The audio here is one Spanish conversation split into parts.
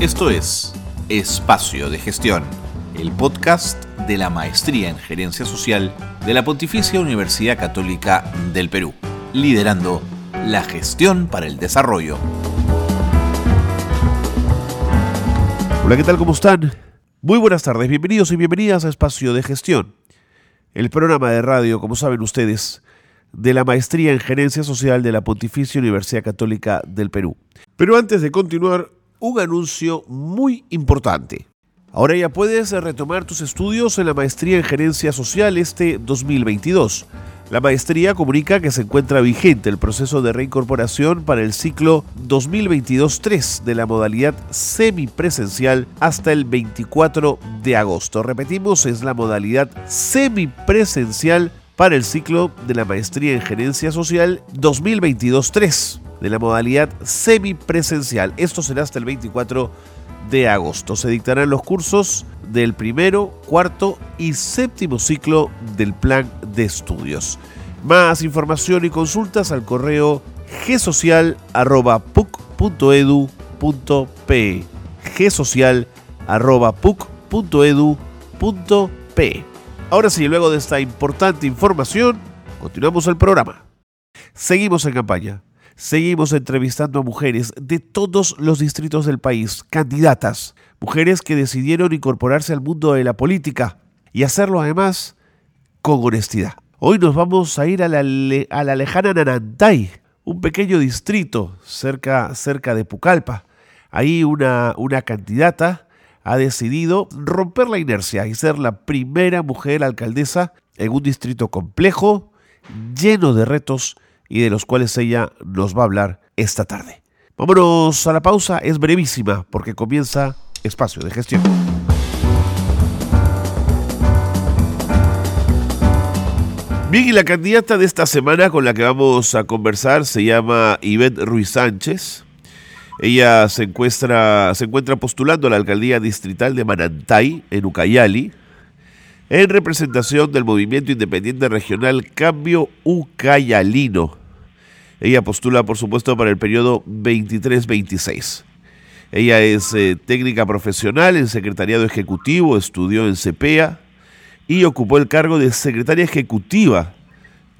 Esto es Espacio de Gestión, el podcast de la Maestría en Gerencia Social de la Pontificia Universidad Católica del Perú, liderando la gestión para el desarrollo. Hola, ¿qué tal? ¿Cómo están? Muy buenas tardes, bienvenidos y bienvenidas a Espacio de Gestión, el programa de radio, como saben ustedes, de la Maestría en Gerencia Social de la Pontificia Universidad Católica del Perú. Pero antes de continuar, un anuncio muy importante. Ahora ya puedes retomar tus estudios en la Maestría en Gerencia Social este 2022. La maestría comunica que se encuentra vigente el proceso de reincorporación para el ciclo 2022-3 de la modalidad semipresencial hasta el 24 de agosto. Repetimos, es la modalidad semipresencial para el ciclo de la maestría en gerencia social 2022-3 de la modalidad semipresencial. Esto será hasta el 24 de agosto. Se dictarán los cursos del primero, cuarto y séptimo ciclo del plan de estudios. Más información y consultas al correo gsocial.puc.edu.pe gsocial.puc.edu.pe Ahora sí, luego de esta importante información, continuamos el programa. Seguimos en campaña. Seguimos entrevistando a mujeres de todos los distritos del país, candidatas, mujeres que decidieron incorporarse al mundo de la política y hacerlo además con honestidad. Hoy nos vamos a ir a la, a la lejana Nanantay, un pequeño distrito cerca, cerca de Pucallpa. Ahí una, una candidata ha decidido romper la inercia y ser la primera mujer alcaldesa en un distrito complejo, lleno de retos y de los cuales ella nos va a hablar esta tarde. Vámonos a la pausa, es brevísima porque comienza espacio de gestión. Bien, y la candidata de esta semana con la que vamos a conversar se llama Ivette Ruiz Sánchez. Ella se encuentra, se encuentra postulando a la alcaldía distrital de Manantay, en Ucayali, en representación del movimiento independiente regional Cambio Ucayalino. Ella postula, por supuesto, para el periodo 23-26. Ella es eh, técnica profesional en secretariado ejecutivo, estudió en CEPEA y ocupó el cargo de secretaria ejecutiva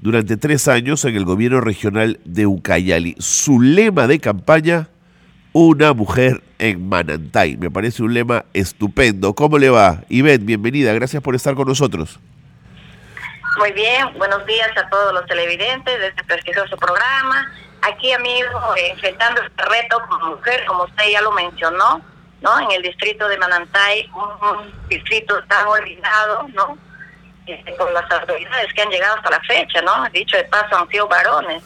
durante tres años en el gobierno regional de Ucayali. Su lema de campaña, una mujer en Manantay. Me parece un lema estupendo. ¿Cómo le va? Ivette, bienvenida. Gracias por estar con nosotros. Muy bien, buenos días a todos los televidentes de este prestigioso programa. Aquí, amigo, enfrentando este reto como mujer, como usted ya lo mencionó, ¿no? En el distrito de Manantay, un, distrito tan olvidado, ¿no? Este, con las autoridades que han llegado hasta la fecha, ¿no? Dicho de paso, han sido varones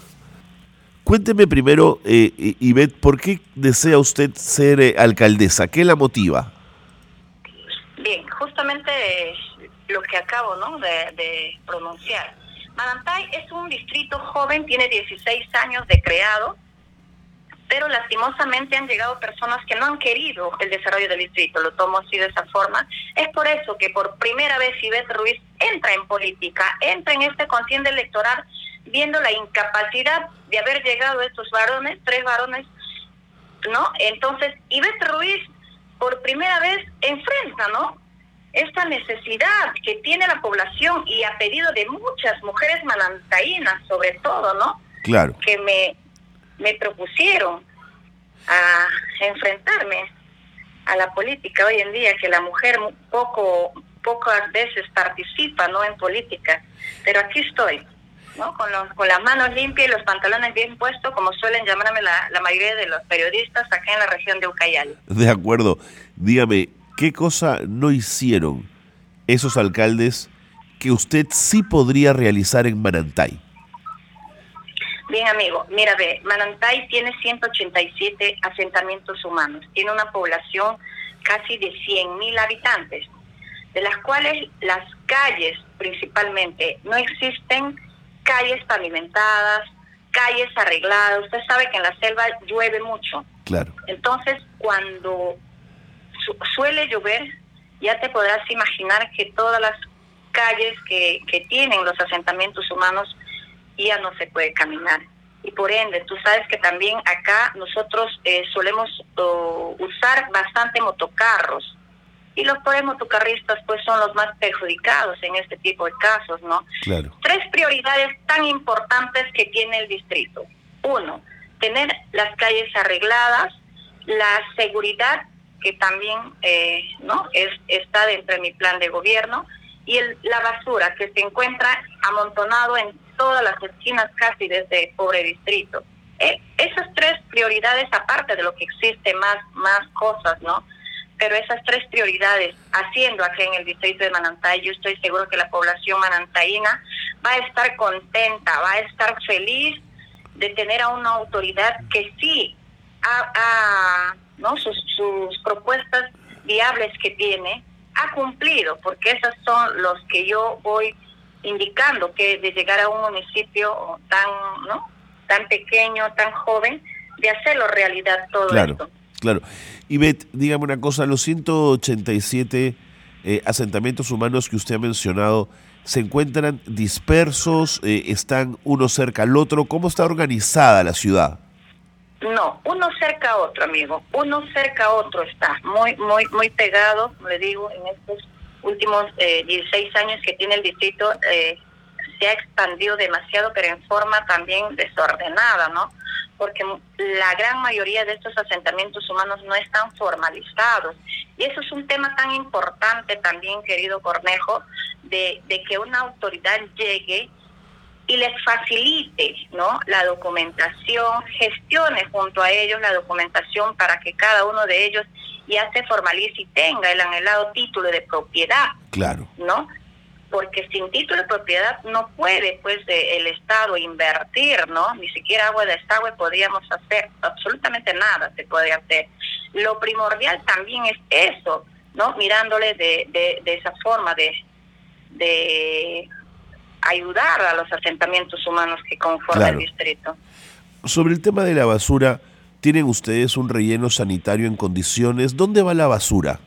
Cuénteme primero, eh, Ivette, ¿por qué desea usted ser eh, alcaldesa? ¿Qué la motiva? Bien, justamente lo que acabo ¿no? de, pronunciar. Manantay es un distrito joven, tiene 16 años de creado, pero lastimosamente han llegado personas que no han querido el desarrollo del distrito, lo tomo así de esa forma. Es por eso que por primera vez Ivette Ruiz entra en política, entra en este contienda electoral viendo la incapacidad de haber llegado estos varones, tres varones, ¿no? Entonces, Ivette Ruiz por primera vez enfrenta, ¿no? Esta necesidad que tiene la población y a pedido de muchas mujeres manantaínas, sobre todo, ¿no? Claro. Que me, me propusieron a enfrentarme a la política hoy en día, que la mujer poco pocas veces participa, ¿no? En política, pero aquí estoy ¿no? Con, los, con las manos limpias y los pantalones bien puestos, como suelen llamarme la, la mayoría de los periodistas acá en la región de Ucayali. De acuerdo. Dígame, ¿qué cosa no hicieron esos alcaldes que usted sí podría realizar en Manantay? Bien, amigo, mira, ve, Manantay tiene 187 asentamientos humanos, tiene una población casi de 100.000 habitantes, de las cuales las calles principalmente no existen calles pavimentadas, calles arregladas. Usted sabe que en la selva llueve mucho. Claro. Entonces, cuando suele llover, ya te podrás imaginar que todas las calles que, que tienen los asentamientos humanos ya no se puede caminar. y por ende, tú sabes que también acá nosotros eh, solemos usar bastante motocarros y los pobres motocarristas pues son los más perjudicados en este tipo de casos, ¿no? Claro. Tres prioridades tan importantes que tiene el distrito. Uno, tener las calles arregladas, la seguridad que también eh, no es está dentro de mi plan de gobierno y el, la basura que se encuentra amontonado en todas las esquinas casi desde el pobre distrito. Eh, esas tres prioridades, aparte de lo que existe más, más cosas, ¿no? Pero esas tres prioridades, haciendo aquí en el distrito de Manantay, yo estoy seguro que la población manantaína va a estar contenta, va a estar feliz de tener a una autoridad que sí ha, ¿no? Sus, sus propuestas viables que tiene, ha cumplido, porque esas son los que yo voy indicando que de llegar a un municipio tan, ¿no? tan pequeño, tan joven, de hacerlo realidad todo claro, esto. Claro. Y Bet, dígame una cosa, los 187 eh, asentamientos humanos que usted ha mencionado, ¿se encuentran dispersos? Eh, ¿Están uno cerca al otro? ¿Cómo está organizada la ciudad? No, uno cerca a otro, amigo. Uno cerca a otro está, muy, muy, muy pegado, le digo, en estos últimos eh, 16 años que tiene el distrito eh, se ha expandido demasiado, pero en forma también desordenada, ¿no? Porque la gran mayoría de estos asentamientos humanos no están formalizados. Y eso es un tema tan importante también, querido Cornejo, de, de que una autoridad llegue y les facilite ¿no? la documentación, gestione junto a ellos la documentación para que cada uno de ellos ya se formalice y tenga el anhelado título de propiedad. Claro. ¿No? Porque sin título de propiedad no puede pues el Estado invertir, ¿no? Ni siquiera agua de desagüe podríamos hacer, absolutamente nada se puede hacer. Lo primordial también es eso, ¿no? Mirándole de, de, de esa forma de, de ayudar a los asentamientos humanos que conforman el distrito. Sobre el tema de la basura, ¿tienen ustedes un relleno sanitario en condiciones? ¿Dónde va la basura?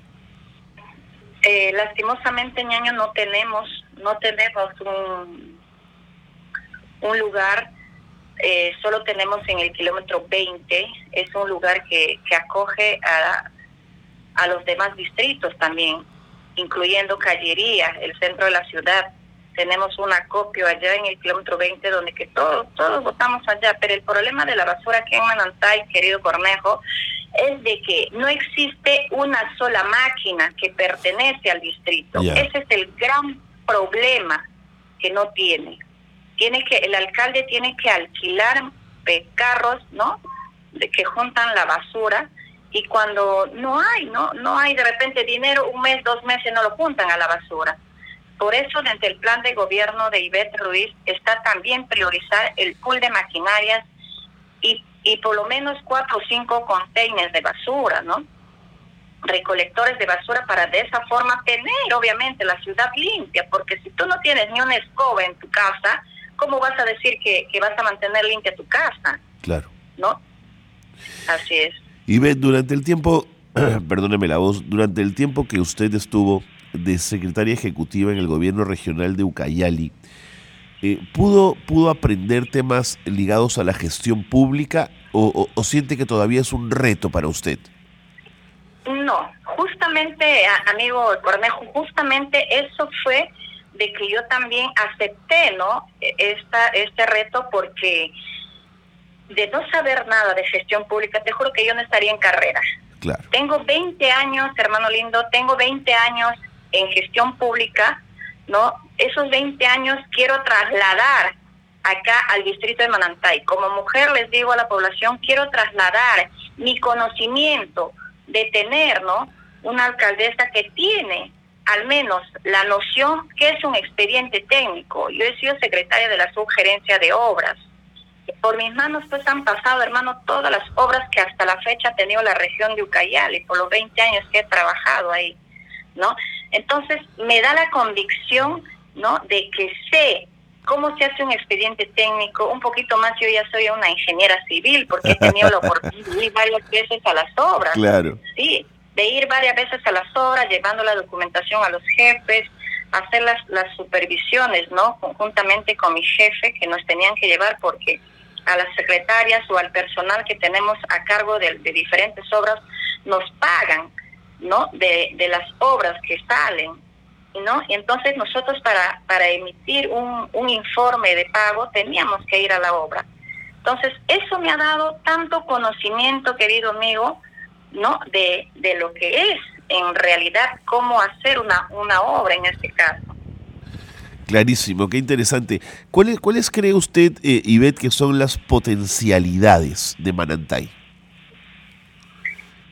Lastimosamente, ñaño, no tenemos, no tenemos un, un lugar, eh, solo tenemos en el kilómetro 20, es un lugar que, que acoge a, a los demás distritos también, incluyendo Callería, el centro de la ciudad. Tenemos un acopio allá en el kilómetro 20 donde que todos, todos votamos allá, pero el problema de la basura aquí en Manantay, querido Cornejo, es de que no existe una sola máquina que pertenece al distrito. Ese es el gran problema que no tiene. Tiene que el alcalde tiene que alquilar carros, ¿no? De que juntan la basura y cuando no hay, no no hay de repente dinero, un mes, dos meses no lo juntan a la basura. Por eso, desde el plan de gobierno de Ivette Ruiz está también priorizar el pool de maquinarias y, y por lo menos cuatro o cinco containers de basura, ¿no? Recolectores de basura para de esa forma tener, obviamente, la ciudad limpia, porque si tú no tienes ni una escoba en tu casa, ¿cómo vas a decir que, que vas a mantener limpia tu casa? Claro. ¿No? Así es. Ivette, durante el tiempo, perdóneme la voz, durante el tiempo que usted estuvo de secretaria ejecutiva en el gobierno regional de Ucayali, eh, ¿pudo, ¿pudo aprender temas ligados a la gestión pública o, siente que todavía es un reto para usted? No, justamente, amigo Cornejo, justamente eso fue de que yo también acepté, ¿no? E, esta, este reto porque de no saber nada de gestión pública, te juro que yo no estaría en carrera. Claro. Tengo 20 años, hermano lindo, tengo 20 años en gestión pública, ¿no? Esos 20 años quiero trasladar acá al distrito de Manantay. Como mujer les digo a la población, quiero trasladar mi conocimiento de tener, ¿no? Una alcaldesa que tiene al menos la noción que es un expediente técnico. Yo he sido secretaria de la subgerencia de obras. Por mis manos pues han pasado, hermano, todas las obras que hasta la fecha ha tenido la región de Ucayali, por los 20 años que he trabajado ahí, ¿no? Entonces, me da la convicción, ¿no?, de que sé cómo se hace un expediente técnico, un poquito más, yo ya soy una ingeniera civil, porque he tenido la oportunidad de ir varias veces a las obras. Claro. Sí, de ir varias veces a las obras, llevando la documentación a los jefes, hacer las, las supervisiones, ¿no?, conjuntamente con mi jefe, que nos tenían que llevar porque a las secretarias o al personal que tenemos a cargo de, diferentes obras, nos pagan, ¿no? De, de las obras que salen, ¿no? Y entonces nosotros para, para emitir un, un informe de pago teníamos que ir a la obra. Entonces, eso me ha dado tanto conocimiento, querido amigo, ¿no? De, de lo que es en realidad cómo hacer una, una obra en este caso. Clarísimo, qué interesante. ¿Cuáles, cuáles cree usted, eh, que son las potencialidades de Manantay?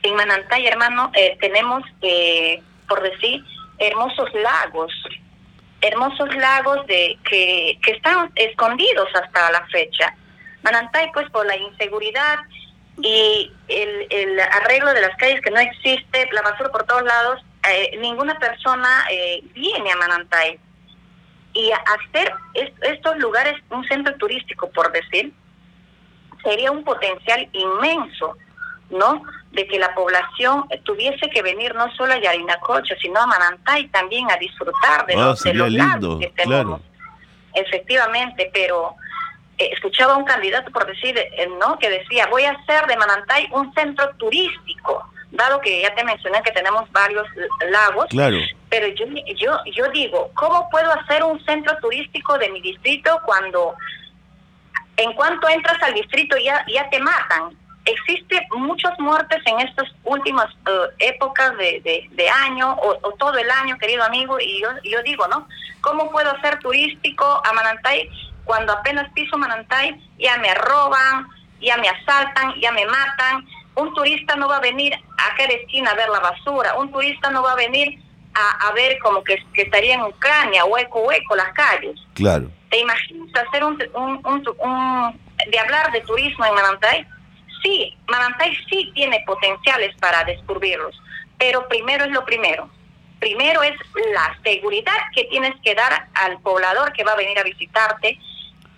En Manantay, hermano, eh, tenemos, eh, por decir, hermosos lagos, hermosos lagos de que, que están escondidos hasta la fecha. Manantay, pues por la inseguridad y el, el arreglo de las calles que no existe, la basura por todos lados, eh, ninguna persona eh, viene a Manantay. Y hacer estos lugares un centro turístico, por decir, sería un potencial inmenso, ¿no? De que la población tuviese que venir no solo a Yarinacocha, sino a Manantay también a disfrutar de, ah, los, de los que tenemos. Efectivamente, pero eh, escuchaba un candidato por decir, eh, ¿no? Que decía, voy a hacer de Manantay un centro turístico, dado que ya te mencioné que tenemos varios lagos. Claro. Pero yo, yo, yo digo, ¿cómo puedo hacer un centro turístico de mi distrito cuando en cuanto entras al distrito ya, ya te matan? Existe muchas muertes en estas últimas eh, épocas de, de, año o, o, todo el año, querido amigo, y yo, yo digo, ¿no? ¿Cómo puedo hacer turístico a Manantay cuando apenas piso Manantay, ya me roban, ya me asaltan, ya me matan. Un turista no va a venir a cada esquina a ver la basura. Un turista no va a venir a, ver como que, estaría en Ucrania, hueco, hueco, las calles. Claro. ¿Te imaginas hacer un, de hablar de turismo en Manantay? Sí, Manantay sí tiene potenciales para descubrirlos, pero primero es lo primero. Primero es la seguridad que tienes que dar al poblador que va a venir a visitarte,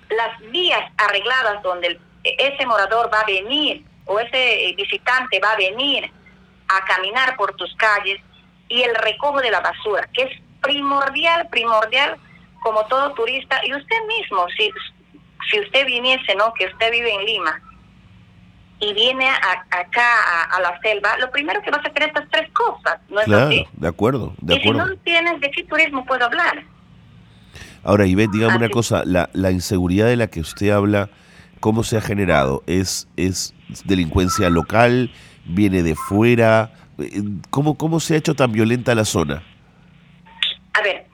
las vías arregladas donde ese morador va a venir o ese visitante va a venir a caminar por tus calles y el recojo de la basura, que es primordial, primordial como todo turista y usted mismo, si, si usted viniese, ¿no? Que usted vive en Lima y viene acá a, la selva, lo primero que vas a hacer estas tres cosas, ¿no es claro, de acuerdo, de y si no tienes, ¿de qué turismo puedo hablar? Ahora, Ivette, dígame una cosa, la, la inseguridad de la que usted habla, ¿cómo se ha generado? ¿Es, es delincuencia local? ¿Viene de fuera? ¿Cómo, ¿Cómo se ha hecho tan violenta la zona? A ver,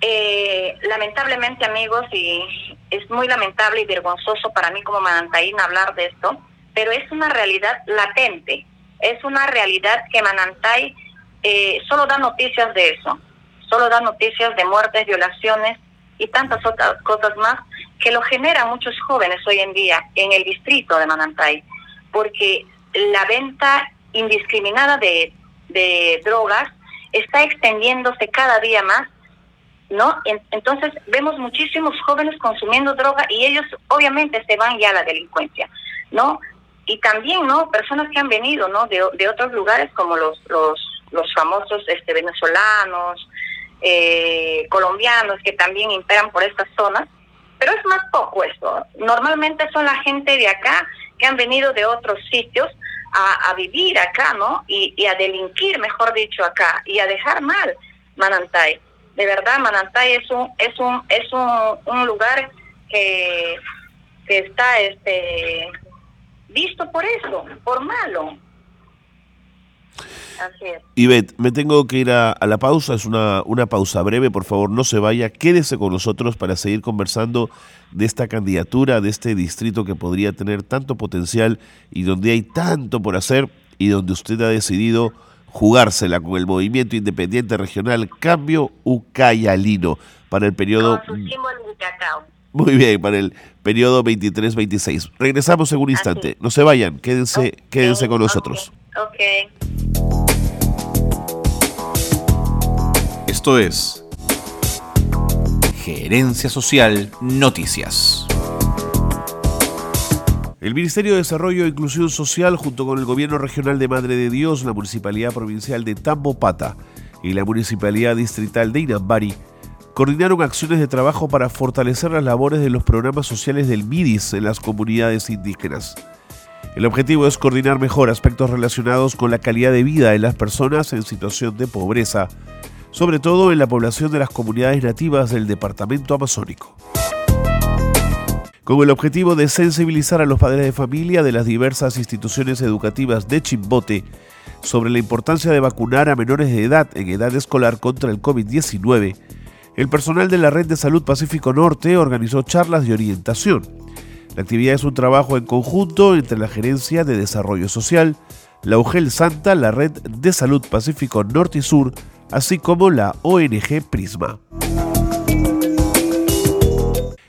eh, lamentablemente amigos, y es muy lamentable y vergonzoso para mí como Manantaína hablar de esto, pero es una realidad latente, es una realidad que Manantay eh, solo da noticias de eso, solo da noticias de muertes, violaciones, y tantas otras cosas más que lo generan muchos jóvenes hoy en día en el distrito de Manantay, porque la venta indiscriminada de, de drogas está extendiéndose cada día más, ¿no? entonces vemos muchísimos jóvenes consumiendo droga y ellos obviamente se van ya a la delincuencia, ¿no? Y también, ¿no? Personas que han venido, ¿no? De, de otros lugares como los, los, los famosos este, venezolanos, eh, colombianos que también imperan por estas zonas, pero es más poco eso. Normalmente son la gente de acá que han venido de otros sitios a, vivir acá, ¿no? Y, a delinquir, mejor dicho, acá, y a dejar mal Manantay. De verdad, Manantay es un es un es un, un lugar que, que está este visto por eso, por malo. Ivette, me tengo que ir a, la pausa, es una, una pausa breve, por favor no se vaya, quédese con nosotros para seguir conversando de esta candidatura, de este distrito que podría tener tanto potencial y donde hay tanto por hacer y donde usted ha decidido jugársela con el movimiento independiente regional Cambio Ucayalino para el periodo... Muy bien, para el periodo 23-26. Regresamos en un instante. No se vayan, quédense, quédense con nosotros. Esto es Gerencia Social Noticias. El Ministerio de Desarrollo e Inclusión Social, junto con el Gobierno Regional de Madre de Dios, la Municipalidad Provincial de Tambopata y la Municipalidad Distrital de Inambari, coordinaron acciones de trabajo para fortalecer las labores de los programas sociales del MIDIS en las comunidades indígenas. El objetivo es coordinar mejor aspectos relacionados con la calidad de vida de las personas en situación de pobreza, sobre todo en la población de las comunidades nativas del departamento amazónico. Con el objetivo de sensibilizar a los padres de familia de las diversas instituciones educativas de Chimbote sobre la importancia de vacunar a menores de edad en edad escolar contra el COVID-19, el personal de la Red de Salud Pacífico Norte organizó charlas de orientación la actividad es un trabajo en conjunto entre la Gerencia de Desarrollo Social, la UGEL Santa, la Red de Salud Pacífico Norte y Sur, así como la ONG Prisma.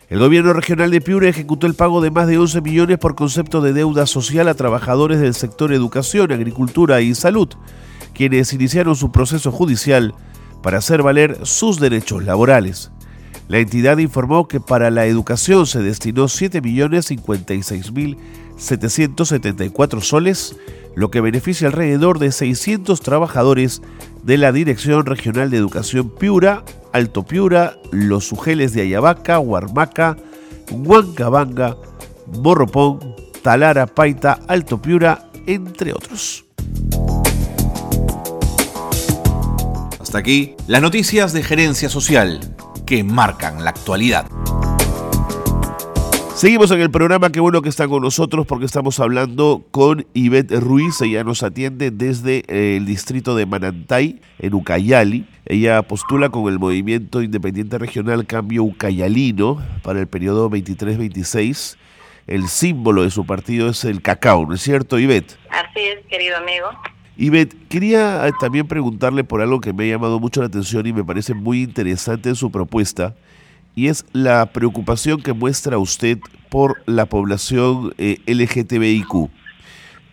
El gobierno regional de Piura ejecutó el pago de más de 11 millones por concepto de deuda social a trabajadores del sector educación, agricultura y salud, quienes iniciaron su proceso judicial para hacer valer sus derechos laborales. La entidad informó que para la educación se destinó 7.056.774 soles, lo que beneficia alrededor de 600 trabajadores de la Dirección Regional de Educación Piura, Alto Piura, Los Ujeles de Ayabaca, Huarmaca, Huancabanga, Morropón, Talara, Paita, Alto Piura, entre otros. Hasta aquí las noticias de gerencia social que marcan la actualidad. Seguimos en el programa, qué bueno que está con nosotros porque estamos hablando con Ivette Ruiz, ella nos atiende desde eh, el distrito de Manantay, en Ucayali. Ella postula con el movimiento independiente regional Cambio Ucayalino para el periodo 23-26. El símbolo de su partido es el cacao, ¿no es cierto, Ivette? Así es, querido amigo. Ivette, quería eh, también preguntarle por algo que me ha llamado mucho la atención y me parece muy interesante en su propuesta, y es la preocupación que muestra usted por la población eh, LGTBIQ,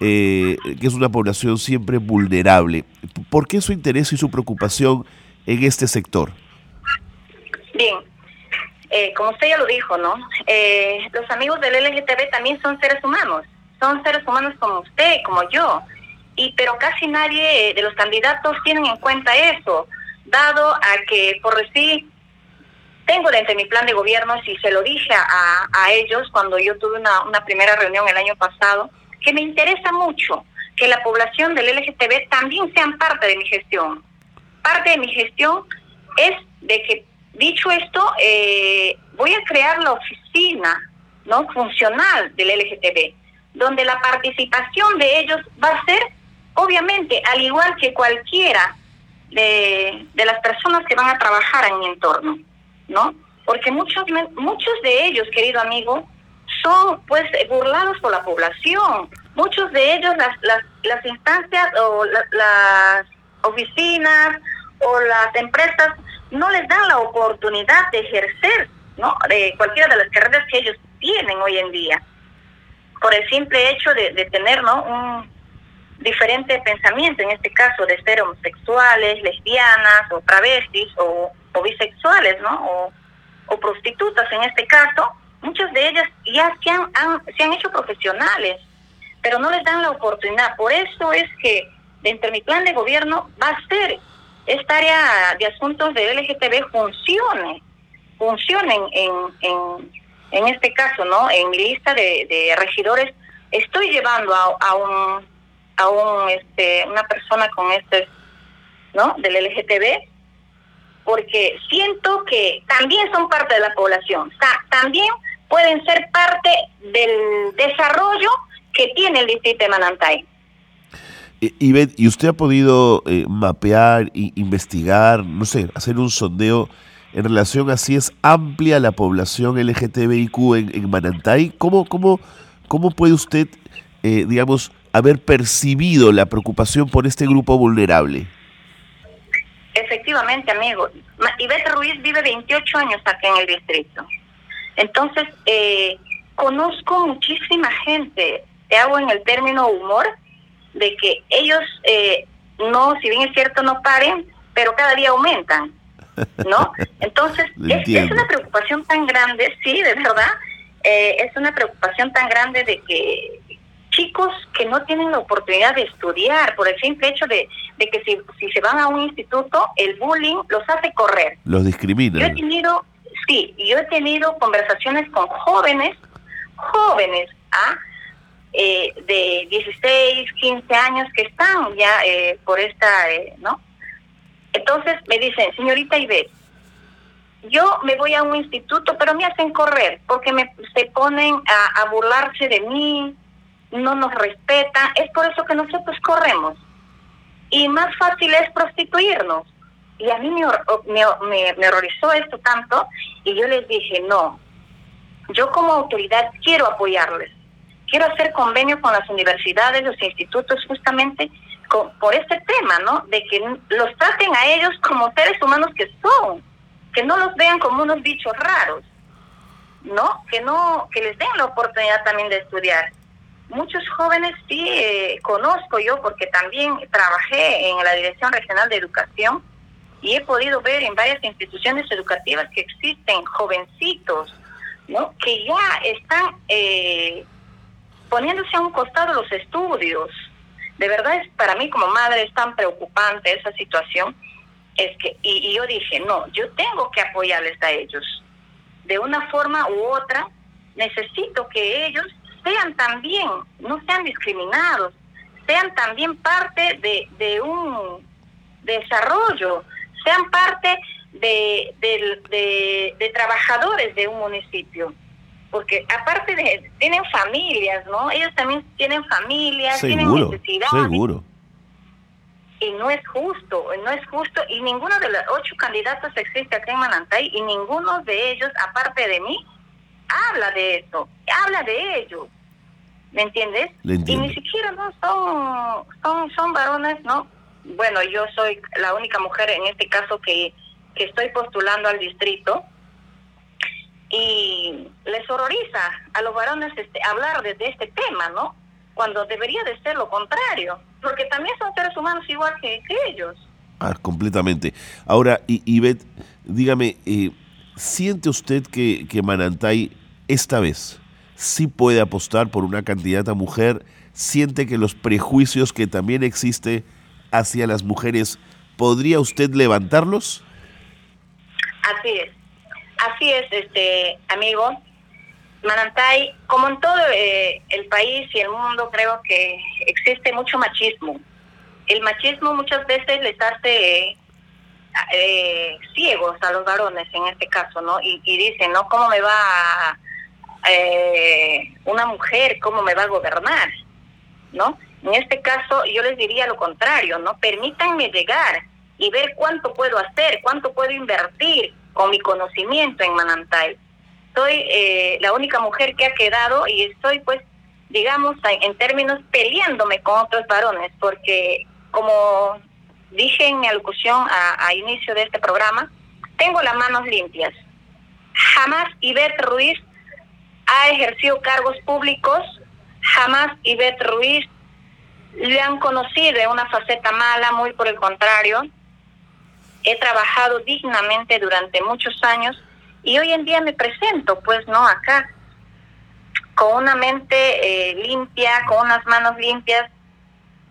eh, que es una población siempre vulnerable. ¿Por qué su interés y su preocupación en este sector? Bien, como usted ya lo dijo, ¿no? los amigos del LGTB también son seres humanos, son seres humanos como usted, como yo y pero casi nadie de los candidatos tienen en cuenta eso, dado a que por decir tengo dentro de mi plan de gobierno, si se lo dije a, a ellos cuando yo tuve una, una primera reunión el año pasado, que me interesa mucho que la población del LGTB también sean parte de mi gestión. Parte de mi gestión es de que, dicho esto, eh, voy a crear la oficina no funcional del LGTB, donde la participación de ellos va a ser obviamente, al igual que cualquiera de, las personas que van a trabajar en mi entorno, ¿no? Porque muchos, muchos de ellos, querido amigo, son pues burlados por la población. Muchos de ellos, las, las, las instancias o las oficinas o las empresas no les dan la oportunidad de ejercer, ¿no? De cualquiera de las carreras que ellos tienen hoy en día. Por el simple hecho de, de tener, ¿no? Un, diferente pensamiento, en este caso de ser homosexuales, lesbianas o travestis o, bisexuales, ¿no? O, prostitutas en este caso, muchas de ellas ya se han, se han hecho profesionales, pero no les dan la oportunidad. Por eso es que dentro de mi plan de gobierno va a ser esta área de asuntos de LGTB funcione, funcione en, en, en, este caso, ¿no? En mi lista de, de regidores estoy llevando a, a un a un, este, una persona con este, ¿no? Del LGTB, porque siento que también son parte de la población, también pueden ser parte del desarrollo que tiene el distrito de Manantay. Y, y usted ha podido eh, mapear investigar, no sé, hacer un sondeo en relación a si es amplia la población LGTBIQ en, en Manantay. ¿Cómo, cómo, cómo puede usted, eh, digamos, haber percibido la preocupación por este grupo vulnerable? Efectivamente, amigo. Ivette Ruiz vive 28 años aquí en el distrito. Entonces, eh, conozco muchísima gente, te hago en el término humor, de que ellos eh, no, si bien es cierto, no paren, pero cada día aumentan, ¿no? Entonces, es, una preocupación tan grande, sí, de verdad, eh, es una preocupación tan grande de que chicos que no tienen la oportunidad de estudiar por el simple hecho de, que si, si, se van a un instituto, el bullying los hace correr. Los discrimina. Yo he tenido, sí, yo he tenido conversaciones con jóvenes, jóvenes, ¿ah? Eh, de 16, 15 años que están ya eh, por esta, eh, ¿no? Entonces me dicen, señorita Ibe, yo me voy a un instituto, pero me hacen correr porque me se ponen a, a burlarse de mí, no nos respetan, es por eso que nosotros corremos. Y más fácil es prostituirnos. Y a mí me, me, me, horrorizó esto tanto y yo les dije, no, yo como autoridad quiero apoyarles, quiero hacer convenio con las universidades, los institutos justamente por este tema, ¿no? De que los traten a ellos como seres humanos que son, que no los vean como unos bichos raros, ¿no? Que no, que les den la oportunidad también de estudiar muchos jóvenes sí eh, conozco yo porque también trabajé en la Dirección Regional de Educación y he podido ver en varias instituciones educativas que existen jovencitos, ¿no? Que ya están eh, poniéndose a un costado los estudios. De verdad es para mí como madre es tan preocupante esa situación es que y, y yo dije no, yo tengo que apoyarles a ellos de una forma u otra. Necesito que ellos sean también, no sean discriminados, sean también parte de, de un desarrollo, sean parte de, de, trabajadores de un municipio. Porque aparte de, tienen familias, ¿no? Ellos también tienen familias, tienen necesidades. Seguro. Y no es justo, no es justo. Y ninguno de los ocho candidatos existe acá en Manantay y ninguno de ellos, aparte de mí, habla de eso, habla de ello, ¿me entiendes? Y ni siquiera no son, son, son varones, ¿no? Bueno, yo soy la única mujer en este caso que, que estoy postulando al distrito y les horroriza a los varones este, hablar de, este tema, ¿no? Cuando debería de ser lo contrario, porque también son seres humanos igual que, ellos. Ah, completamente. Ahora, y, Ivette, dígame, eh, ¿siente usted que, que Manantay esta vez sí puede apostar por una candidata mujer? ¿Siente que los prejuicios que también existe hacia las mujeres, podría usted levantarlos? Así es, así es, este amigo. Manantay, como en todo eh, el país y el mundo, creo que existe mucho machismo. El machismo muchas veces les hace eh, ciegos a los varones en este caso, ¿no? Y, dicen, ¿no? ¿Cómo me va eh, una mujer cómo me va a gobernar, ¿no? En este caso yo les diría lo contrario, ¿no? Permítanme llegar y ver cuánto puedo hacer, cuánto puedo invertir con mi conocimiento en Manantay. Soy eh, la única mujer que ha quedado y estoy pues, digamos, en términos peleándome con otros varones, porque como dije en mi alocución a, inicio de este programa, tengo las manos limpias. Jamás Ivette Ruiz ha ejercido cargos públicos, jamás Ivette Ruiz le han conocido en una faceta mala, muy por el contrario. He trabajado dignamente durante muchos años y hoy en día me presento, pues no, acá, con una mente eh, limpia, con unas manos limpias,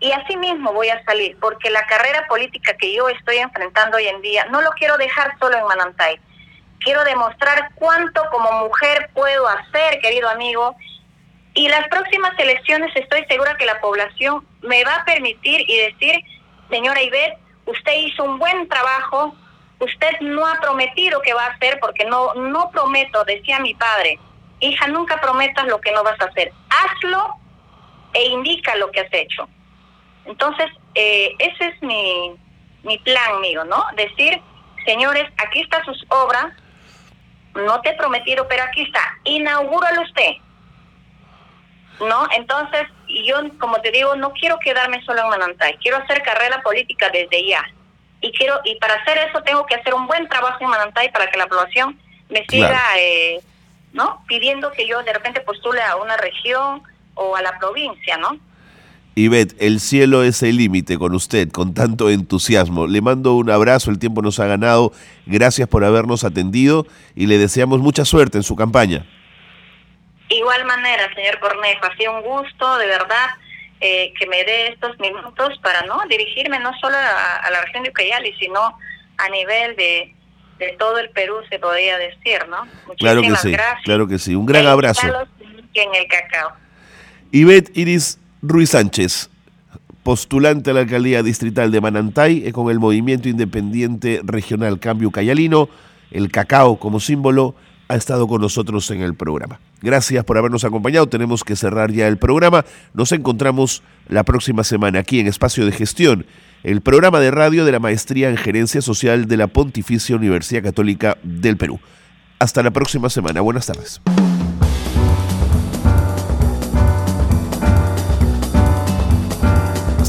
y así mismo voy a salir, porque la carrera política que yo estoy enfrentando hoy en día no lo quiero dejar solo en Manantay quiero demostrar cuánto como mujer puedo hacer, querido amigo. Y las próximas elecciones estoy segura que la población me va a permitir y decir, señora Ivette, usted hizo un buen trabajo, usted no ha prometido que va a hacer, porque no, no prometo, decía mi padre, hija, nunca prometas lo que no vas a hacer, hazlo e indica lo que has hecho. Entonces, eh, ese es mi, mi plan mío, ¿no? Decir, señores, aquí está sus obras, no te he prometido, pero aquí está, inaugúralo usted. ¿No? Entonces, yo, como te digo, no quiero quedarme solo en Manantay, quiero hacer carrera política desde ya. Y quiero y para hacer eso tengo que hacer un buen trabajo en Manantay para que la población me siga, eh, ¿no? Pidiendo que yo de repente postule a una región o a la provincia, ¿no? Ivette, el cielo es el límite con usted, con tanto entusiasmo. Le mando un abrazo, el tiempo nos ha ganado. Gracias por habernos atendido y le deseamos mucha suerte en su campaña. Igual manera, señor Cornejo, ha sido un gusto, de verdad, eh, que me dé estos minutos para no dirigirme no solo a, la región de Ucayali, sino a nivel de, de todo el Perú, se podría decir, ¿no? Muchísimas claro que sí, gracias. claro que sí. Un gran abrazo. En el cacao. Ivette Iris Ruiz Sánchez, postulante a la alcaldía distrital de Manantay con el movimiento independiente regional Cambio Cayalino, el cacao como símbolo, ha estado con nosotros en el programa. Gracias por habernos acompañado. Tenemos que cerrar ya el programa. Nos encontramos la próxima semana aquí en Espacio de Gestión, el programa de radio de la Maestría en Gerencia Social de la Pontificia Universidad Católica del Perú. Hasta la próxima semana. Buenas tardes.